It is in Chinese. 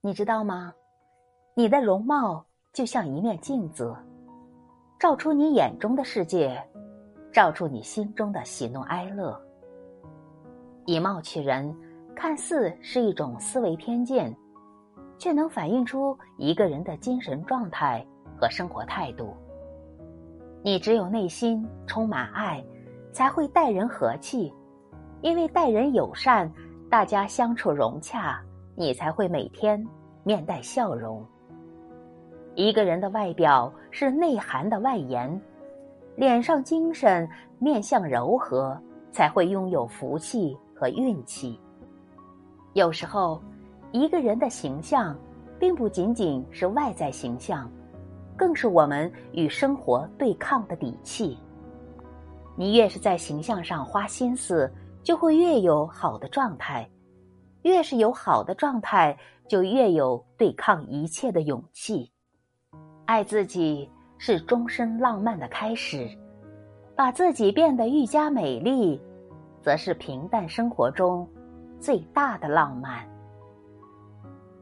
你知道吗？你的容貌就像一面镜子，照出你眼中的世界，照出你心中的喜怒哀乐。以貌取人，看似是一种思维偏见，却能反映出一个人的精神状态和生活态度。你只有内心充满爱，才会待人和气，因为待人友善，大家相处融洽，你才会每天面带笑容。一个人的外表是内涵的外延，脸上精神，面相柔和，才会拥有福气和运气。有时候，一个人的形象，并不仅仅是外在形象。更是我们与生活对抗的底气。你越是在形象上花心思，就会越有好的状态；越是有好的状态，就越有对抗一切的勇气。爱自己是终身浪漫的开始，把自己变得愈加美丽，则是平淡生活中最大的浪漫。